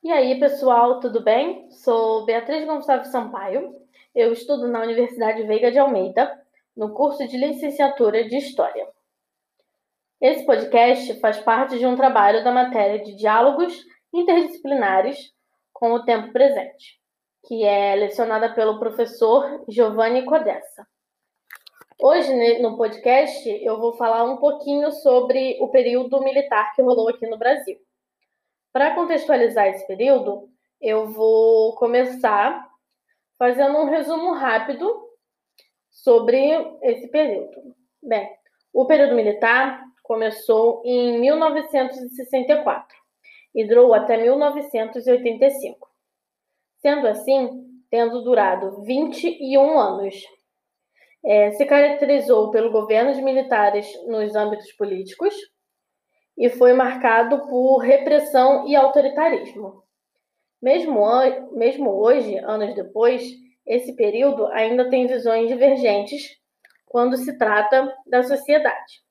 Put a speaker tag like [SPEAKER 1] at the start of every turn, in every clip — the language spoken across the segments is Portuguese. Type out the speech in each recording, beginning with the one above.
[SPEAKER 1] E aí, pessoal, tudo bem? Sou Beatriz Gonçalves Sampaio. Eu estudo na Universidade Veiga de Almeida, no curso de licenciatura de História. Esse podcast faz parte de um trabalho da matéria de diálogos interdisciplinares com o tempo presente, que é lecionada pelo professor Giovanni Codessa. Hoje, no podcast, eu vou falar um pouquinho sobre o período militar que rolou aqui no Brasil. Para contextualizar esse período, eu vou começar fazendo um resumo rápido sobre esse período. Bem, o período militar começou em 1964 e durou até 1985, sendo assim, tendo durado 21 anos. É, se caracterizou pelo governo de militares nos âmbitos políticos, e foi marcado por repressão e autoritarismo. Mesmo, mesmo hoje, anos depois, esse período ainda tem visões divergentes quando se trata da sociedade.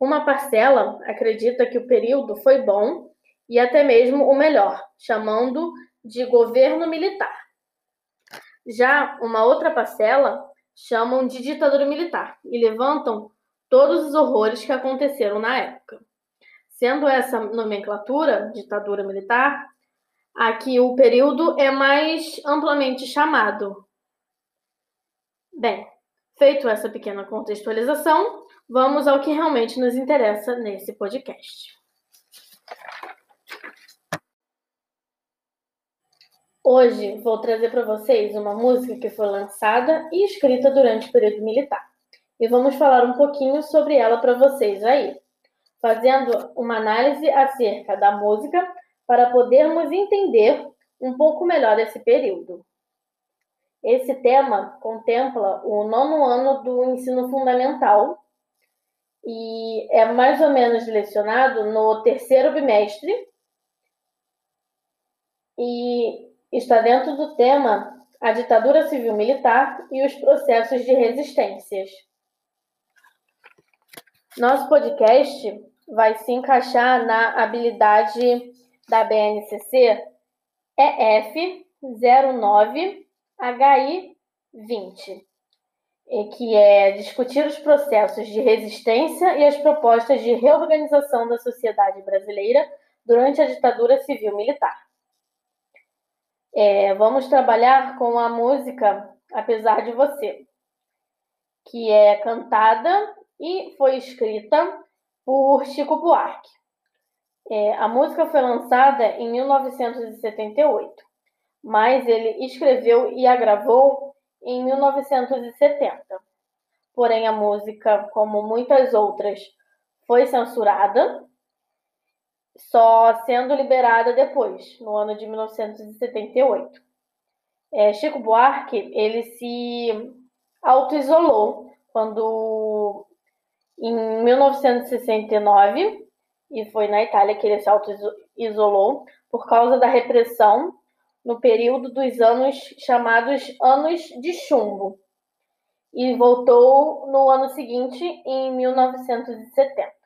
[SPEAKER 1] Uma parcela acredita que o período foi bom e até mesmo o melhor, chamando de governo militar. Já uma outra parcela chamam de ditadura militar e levantam todos os horrores que aconteceram na época. Sendo essa nomenclatura, ditadura militar, aqui o período é mais amplamente chamado. Bem, feito essa pequena contextualização, vamos ao que realmente nos interessa nesse podcast. Hoje vou trazer para vocês uma música que foi lançada e escrita durante o período militar. E vamos falar um pouquinho sobre ela para vocês aí fazendo uma análise acerca da música para podermos entender um pouco melhor esse período. Esse tema contempla o nono ano do ensino fundamental e é mais ou menos lecionado no terceiro bimestre e está dentro do tema a ditadura civil-militar e os processos de resistências. Nosso podcast vai se encaixar na habilidade da BNCC EF09HI20, que é discutir os processos de resistência e as propostas de reorganização da sociedade brasileira durante a ditadura civil-militar. É, vamos trabalhar com a música Apesar de Você, que é cantada e foi escrita por Chico Buarque. É, a música foi lançada em 1978, mas ele escreveu e a gravou em 1970. Porém, a música, como muitas outras, foi censurada, só sendo liberada depois, no ano de 1978. É, Chico Buarque ele se auto-isolou quando em 1969, e foi na Itália que ele se auto-isolou por causa da repressão no período dos anos chamados Anos de Chumbo, e voltou no ano seguinte, em 1970.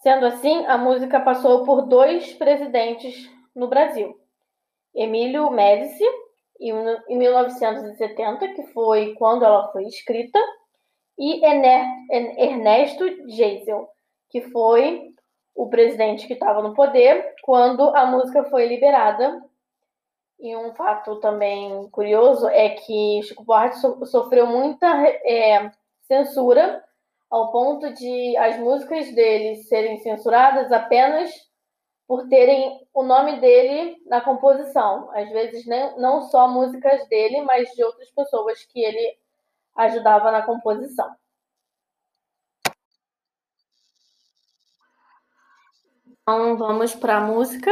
[SPEAKER 1] Sendo assim, a música passou por dois presidentes no Brasil. Emílio Médici, em 1970, que foi quando ela foi escrita, e Ernesto Geisel, que foi o presidente que estava no poder quando a música foi liberada. E um fato também curioso é que Chico Buarque sofreu muita é, censura ao ponto de as músicas dele serem censuradas apenas por terem o nome dele na composição. Às vezes, não só músicas dele, mas de outras pessoas que ele ajudava na composição. Então vamos para a música.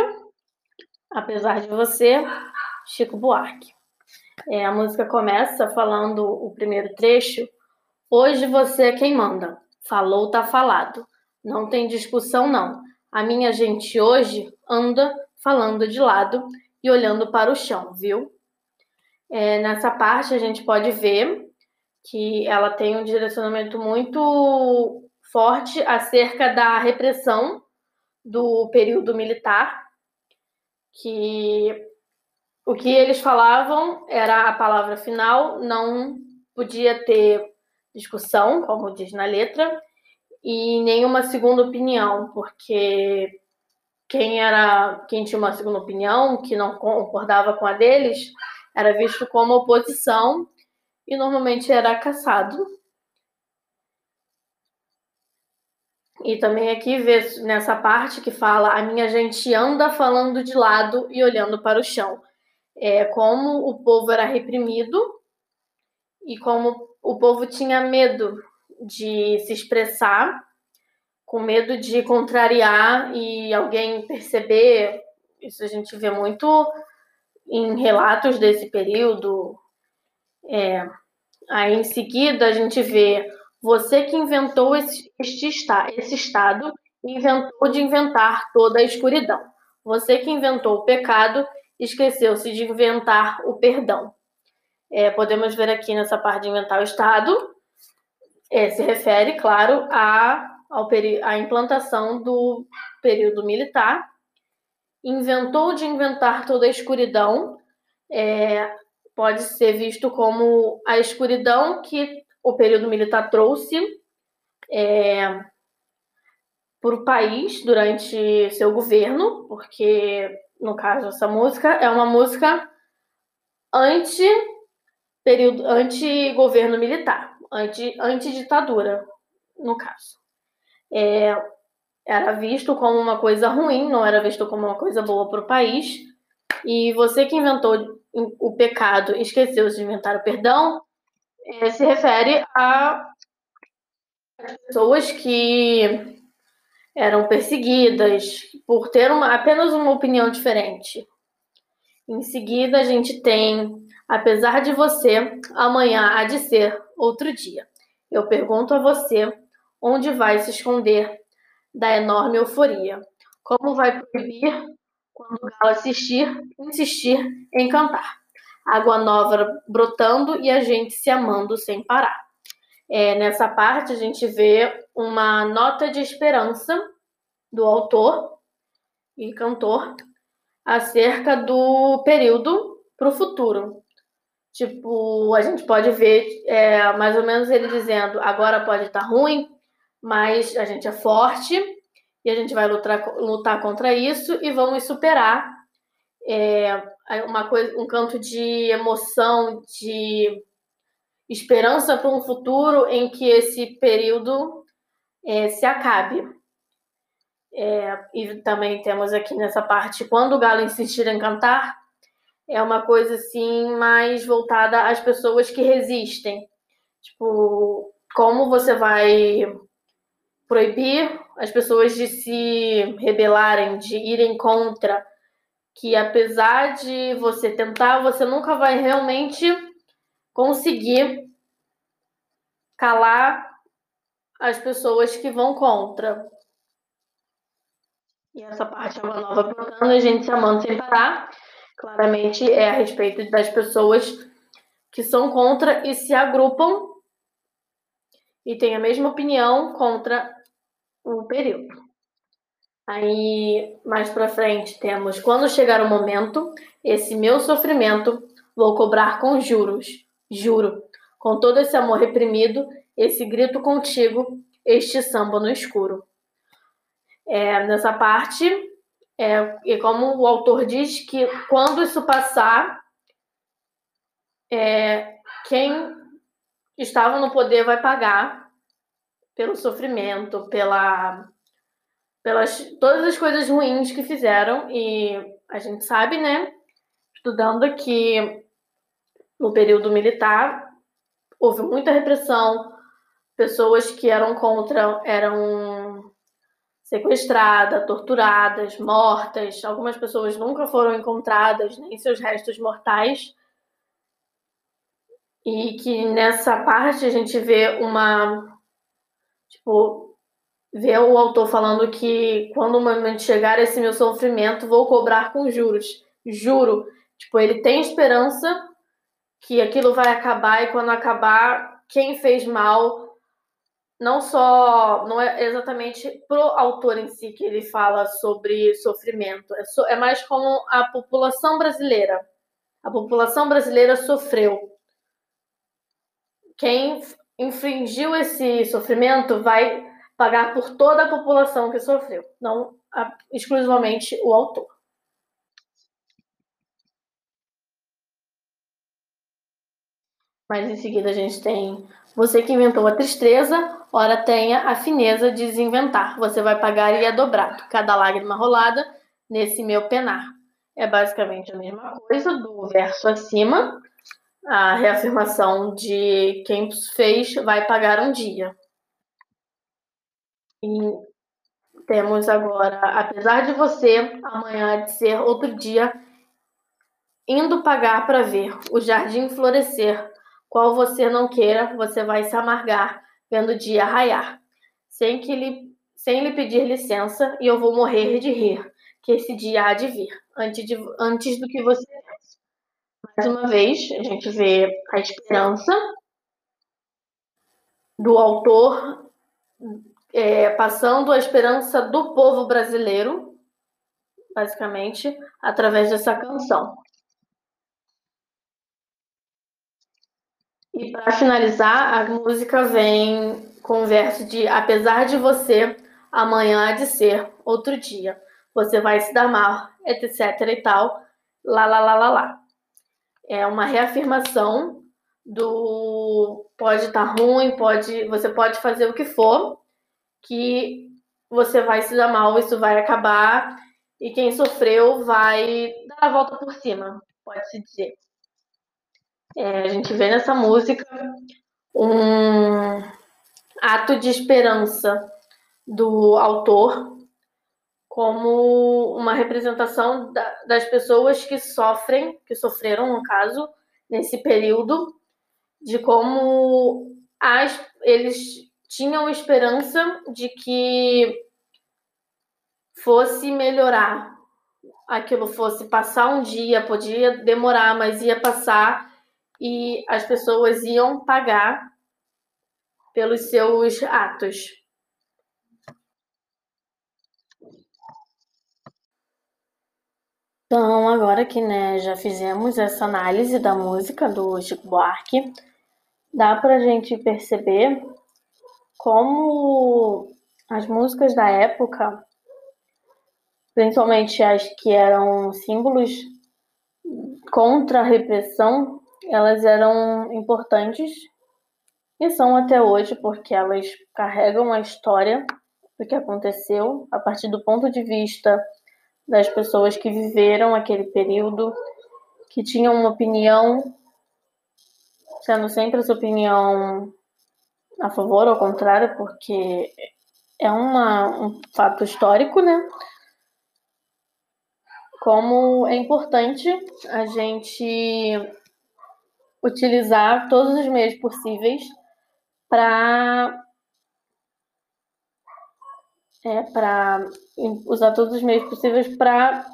[SPEAKER 1] Apesar de você, Chico Buarque. É, a música começa falando o primeiro trecho. Hoje você é quem manda. Falou, tá falado. Não tem discussão, não. A minha gente hoje anda falando de lado e olhando para o chão, viu? É, nessa parte a gente pode ver que ela tem um direcionamento muito forte acerca da repressão do período militar que o que eles falavam era a palavra final, não podia ter discussão, como diz na letra, e nenhuma segunda opinião, porque quem era quem tinha uma segunda opinião, que não concordava com a deles, era visto como oposição e normalmente era caçado. E também aqui vê nessa parte que fala a minha gente anda falando de lado e olhando para o chão. É como o povo era reprimido e como o povo tinha medo de se expressar, com medo de contrariar e alguém perceber. Isso a gente vê muito em relatos desse período. É, aí em seguida a gente vê você que inventou esse, este esse estado inventou de inventar toda a escuridão. Você que inventou o pecado esqueceu-se de inventar o perdão. É, podemos ver aqui nessa parte de inventar o estado, é, se refere, claro, à, à implantação do período militar. Inventou de inventar toda a escuridão, é, pode ser visto como a escuridão que o período militar trouxe é, para o país durante seu governo, porque, no caso, essa música é uma música anti período anti-governo militar, anti, anti-ditadura, no caso. É, era visto como uma coisa ruim, não era visto como uma coisa boa para o país. E você que inventou o pecado esqueceu de inventar o perdão, é, se refere a pessoas que eram perseguidas por ter uma, apenas uma opinião diferente. Em seguida, a gente tem, apesar de você, amanhã há de ser outro dia. Eu pergunto a você onde vai se esconder da enorme euforia. Como vai proibir quando o galo assistir, insistir em cantar? água nova brotando e a gente se amando sem parar. É, nessa parte, a gente vê uma nota de esperança do autor e cantor acerca do período para o futuro. Tipo, a gente pode ver é, mais ou menos ele dizendo: agora pode estar tá ruim, mas a gente é forte e a gente vai lutar, lutar contra isso e vamos superar é, uma coisa, um canto de emoção, de esperança para um futuro em que esse período é, se acabe. É, e também temos aqui nessa parte, quando o galo insistir em cantar, é uma coisa assim mais voltada às pessoas que resistem. Tipo, como você vai proibir as pessoas de se rebelarem, de irem contra que apesar de você tentar, você nunca vai realmente conseguir calar as pessoas que vão contra. E essa parte é uma nova brotando, a gente se amando sem parar. Claramente é a respeito das pessoas que são contra e se agrupam e têm a mesma opinião contra o período. Aí, mais para frente, temos: quando chegar o momento, esse meu sofrimento vou cobrar com juros. Juro, com todo esse amor reprimido, esse grito contigo, este samba no escuro. É, nessa parte, é, e como o autor diz que quando isso passar, é, quem estava no poder vai pagar pelo sofrimento, pela pelas todas as coisas ruins que fizeram. E a gente sabe, né, estudando que no período militar houve muita repressão, pessoas que eram contra eram sequestradas, torturadas, mortas, algumas pessoas nunca foram encontradas, nem seus restos mortais. E que nessa parte a gente vê uma tipo ver o autor falando que quando o momento chegar esse meu sofrimento, vou cobrar com juros. Juro. Tipo, ele tem esperança que aquilo vai acabar e quando acabar, quem fez mal não só, não é exatamente pro autor em si que ele fala sobre sofrimento, é, so, é mais como a população brasileira. A população brasileira sofreu. Quem infringiu esse sofrimento vai pagar por toda a população que sofreu, não exclusivamente o autor. Mas em seguida a gente tem você que inventou a tristeza, ora tenha a fineza de desinventar. Você vai pagar e é dobrado. Cada lágrima rolada nesse meu penar. É basicamente a mesma coisa do verso acima, a reafirmação de quem fez vai pagar um dia. E temos agora, apesar de você, amanhã de ser outro dia, indo pagar para ver o jardim florescer qual você não queira, você vai se amargar vendo o dia raiar, sem que lhe, sem lhe pedir licença, e eu vou morrer de rir, que esse dia há de vir, antes, de, antes do que você. Mais uma vez, a gente vê a esperança do autor é, passando a esperança do povo brasileiro, basicamente, através dessa canção. E para finalizar, a música vem com o verso de apesar de você, amanhã há de ser outro dia. Você vai se dar mal, etc e tal. Lá, lá, lá, lá, lá. É uma reafirmação do pode estar tá ruim, pode, você pode fazer o que for, que você vai se dar mal, isso vai acabar e quem sofreu vai dar a volta por cima, pode-se dizer. É, a gente vê nessa música um ato de esperança do autor como uma representação da, das pessoas que sofrem, que sofreram, no caso, nesse período, de como as, eles tinham esperança de que fosse melhorar, aquilo fosse passar um dia, podia demorar, mas ia passar e as pessoas iam pagar pelos seus atos. Então, agora que né, já fizemos essa análise da música do Chico Buarque, dá para a gente perceber como as músicas da época, principalmente as que eram símbolos contra a repressão, elas eram importantes e são até hoje porque elas carregam a história do que aconteceu a partir do ponto de vista das pessoas que viveram aquele período, que tinham uma opinião, sendo sempre essa opinião a favor ou ao contrário, porque é uma, um fato histórico, né? Como é importante a gente utilizar todos os meios possíveis para é, para usar todos os meios possíveis para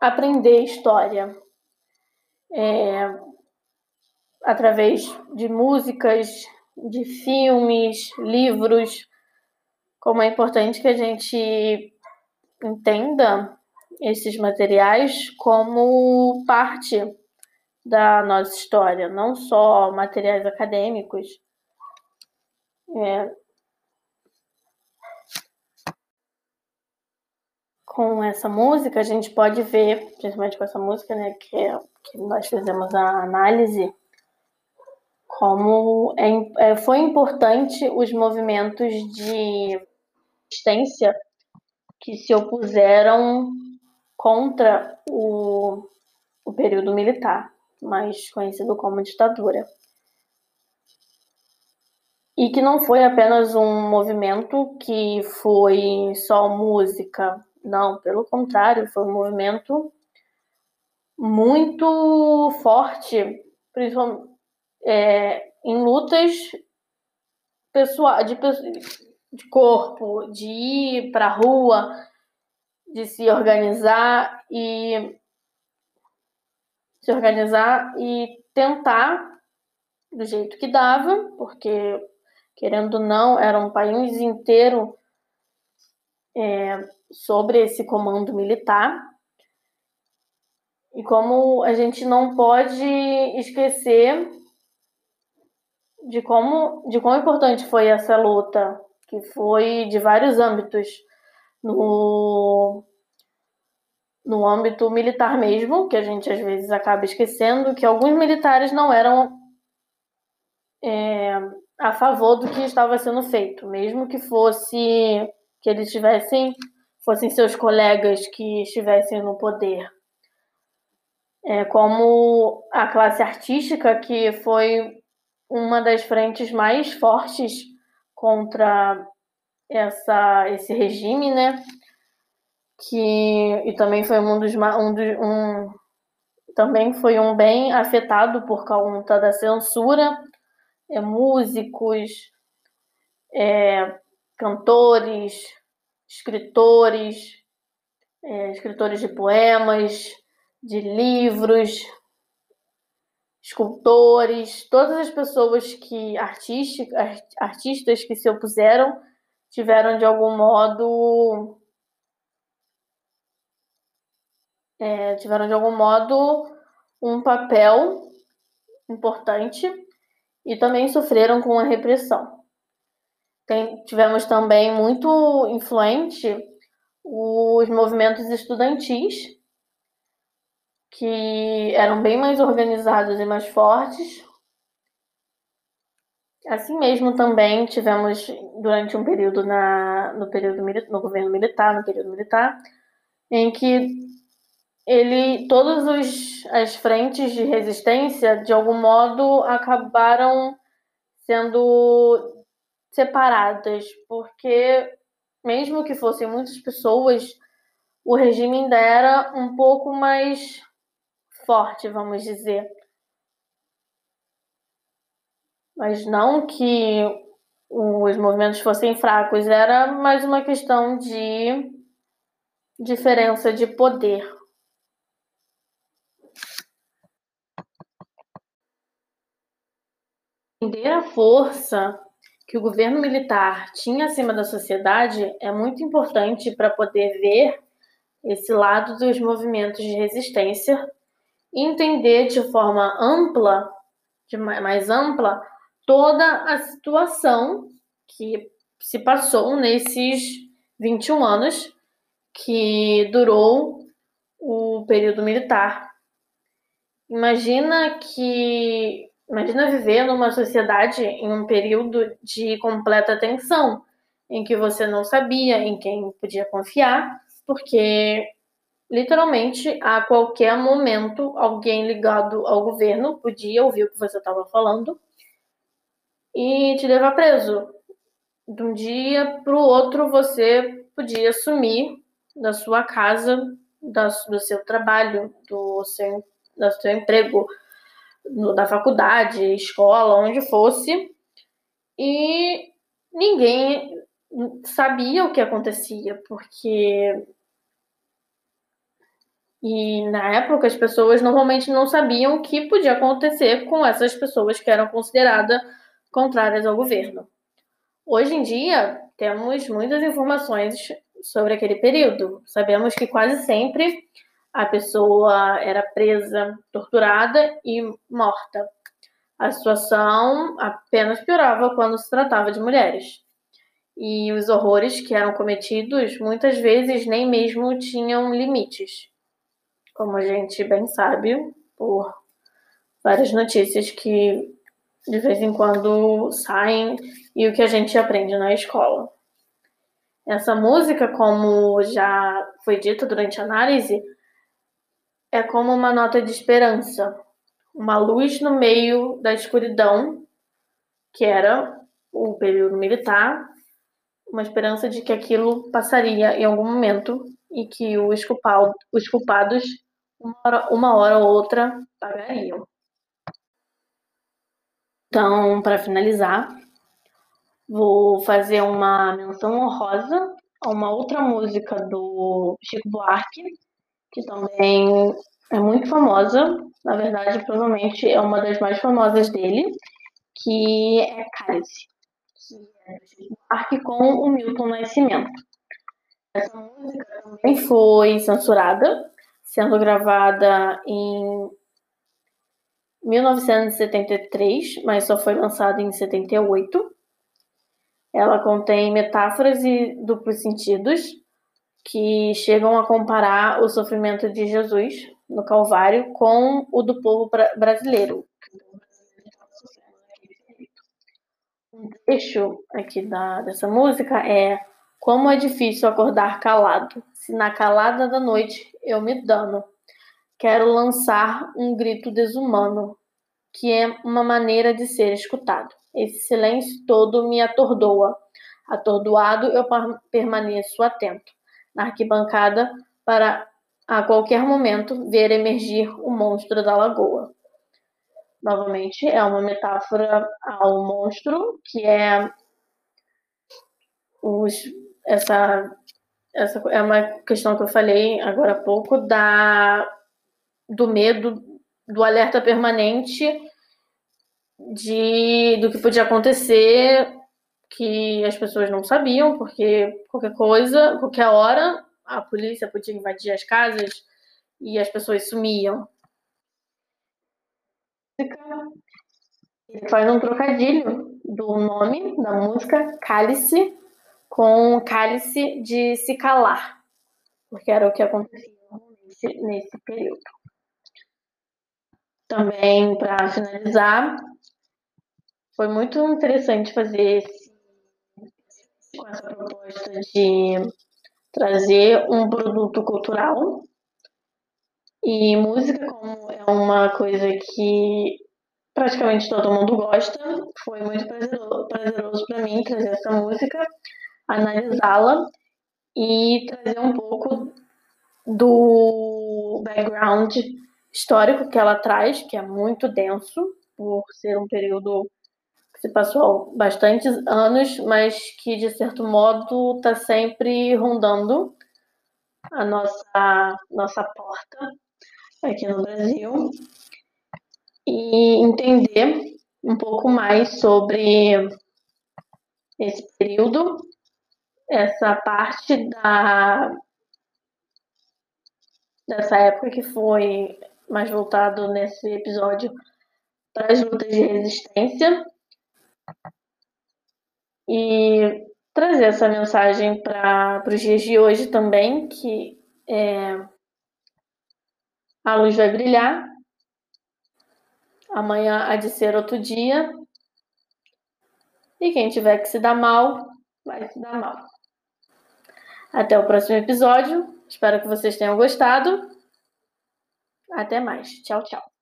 [SPEAKER 1] aprender história é, através de músicas, de filmes, livros. Como é importante que a gente entenda esses materiais como parte da nossa história, não só materiais acadêmicos. É, com essa música, a gente pode ver, principalmente com essa música, né, que, é, que nós fizemos a análise, como é, é, foi importante os movimentos de resistência que se opuseram contra o, o período militar mais conhecido como ditadura. E que não foi apenas um movimento que foi só música, não, pelo contrário, foi um movimento muito forte, principalmente é, em lutas pessoal, de, de corpo, de ir para a rua, de se organizar e se organizar e tentar do jeito que dava, porque querendo ou não, era um país inteiro é, sobre esse comando militar. E como a gente não pode esquecer de como de quão importante foi essa luta, que foi de vários âmbitos no no âmbito militar mesmo, que a gente às vezes acaba esquecendo que alguns militares não eram é, a favor do que estava sendo feito, mesmo que fosse que eles tivessem fossem seus colegas que estivessem no poder. É, como a classe artística, que foi uma das frentes mais fortes contra essa, esse regime, né? Que, e também foi um dos, um, dos, um também foi um bem afetado por conta da censura, é, músicos, é, cantores, escritores, é, escritores de poemas, de livros, escultores, todas as pessoas que artistas, artistas que se opuseram tiveram de algum modo é, tiveram de algum modo um papel importante e também sofreram com a repressão. Tem, tivemos também muito influente os movimentos estudantis, que eram bem mais organizados e mais fortes. Assim mesmo também tivemos durante um período na, no período no governo militar, no período militar, em que ele todas as frentes de resistência de algum modo acabaram sendo separadas, porque mesmo que fossem muitas pessoas, o regime ainda era um pouco mais forte, vamos dizer. Mas não que os movimentos fossem fracos, era mais uma questão de diferença de poder. Entender a força que o governo militar tinha acima da sociedade é muito importante para poder ver esse lado dos movimentos de resistência e entender de forma ampla, de mais ampla, toda a situação que se passou nesses 21 anos que durou o período militar. Imagina que Imagina viver numa sociedade em um período de completa tensão, em que você não sabia em quem podia confiar, porque literalmente a qualquer momento alguém ligado ao governo podia ouvir o que você estava falando e te levar preso. De um dia para o outro você podia sumir da sua casa, do seu trabalho, do seu, do seu emprego da faculdade, escola, onde fosse, e ninguém sabia o que acontecia, porque e na época as pessoas normalmente não sabiam o que podia acontecer com essas pessoas que eram consideradas contrárias ao governo. Hoje em dia, temos muitas informações sobre aquele período. Sabemos que quase sempre a pessoa era presa, torturada e morta. A situação apenas piorava quando se tratava de mulheres. E os horrores que eram cometidos muitas vezes nem mesmo tinham limites, como a gente bem sabe por várias notícias que de vez em quando saem e o que a gente aprende na escola. Essa música, como já foi dito durante a análise, é como uma nota de esperança, uma luz no meio da escuridão, que era o período militar, uma esperança de que aquilo passaria em algum momento e que os, os culpados, uma hora, uma hora ou outra, pagariam. Então, para finalizar, vou fazer uma menção honrosa a uma outra música do Chico Buarque, que também é muito famosa. Na verdade, provavelmente é uma das mais famosas dele, que é Cálice. que é do com o Milton Nascimento. Essa música também foi censurada, sendo gravada em 1973, mas só foi lançada em 78. Ela contém metáforas e duplos sentidos que chegam a comparar o sofrimento de Jesus no Calvário com o do povo brasileiro. Um trecho aqui da, dessa música é Como é difícil acordar calado, se na calada da noite eu me dano. Quero lançar um grito desumano, que é uma maneira de ser escutado. Esse silêncio todo me atordoa. Atordoado, eu permaneço atento na arquibancada para a qualquer momento ver emergir o monstro da lagoa. Novamente, é uma metáfora ao monstro, que é os, essa, essa é uma questão que eu falei agora há pouco da do medo, do alerta permanente de do que podia acontecer que as pessoas não sabiam, porque qualquer coisa, qualquer hora, a polícia podia invadir as casas e as pessoas sumiam. Ele faz um trocadilho do nome da música Cálice com cálice de se calar, porque era o que acontecia nesse, nesse período. Também, para finalizar, foi muito interessante fazer esse, com essa proposta de trazer um produto cultural e música, como é uma coisa que praticamente todo mundo gosta, foi muito prazeroso para mim trazer essa música, analisá-la e trazer um pouco do background histórico que ela traz, que é muito denso, por ser um período se passou bastantes anos, mas que de certo modo está sempre rondando a nossa, nossa porta aqui no Brasil. E entender um pouco mais sobre esse período, essa parte da dessa época que foi mais voltado nesse episódio para as lutas de resistência e trazer essa mensagem para os dias de hoje também, que é, a luz vai brilhar, amanhã há de ser outro dia, e quem tiver que se dar mal, vai se dar mal. Até o próximo episódio. Espero que vocês tenham gostado. Até mais. Tchau, tchau.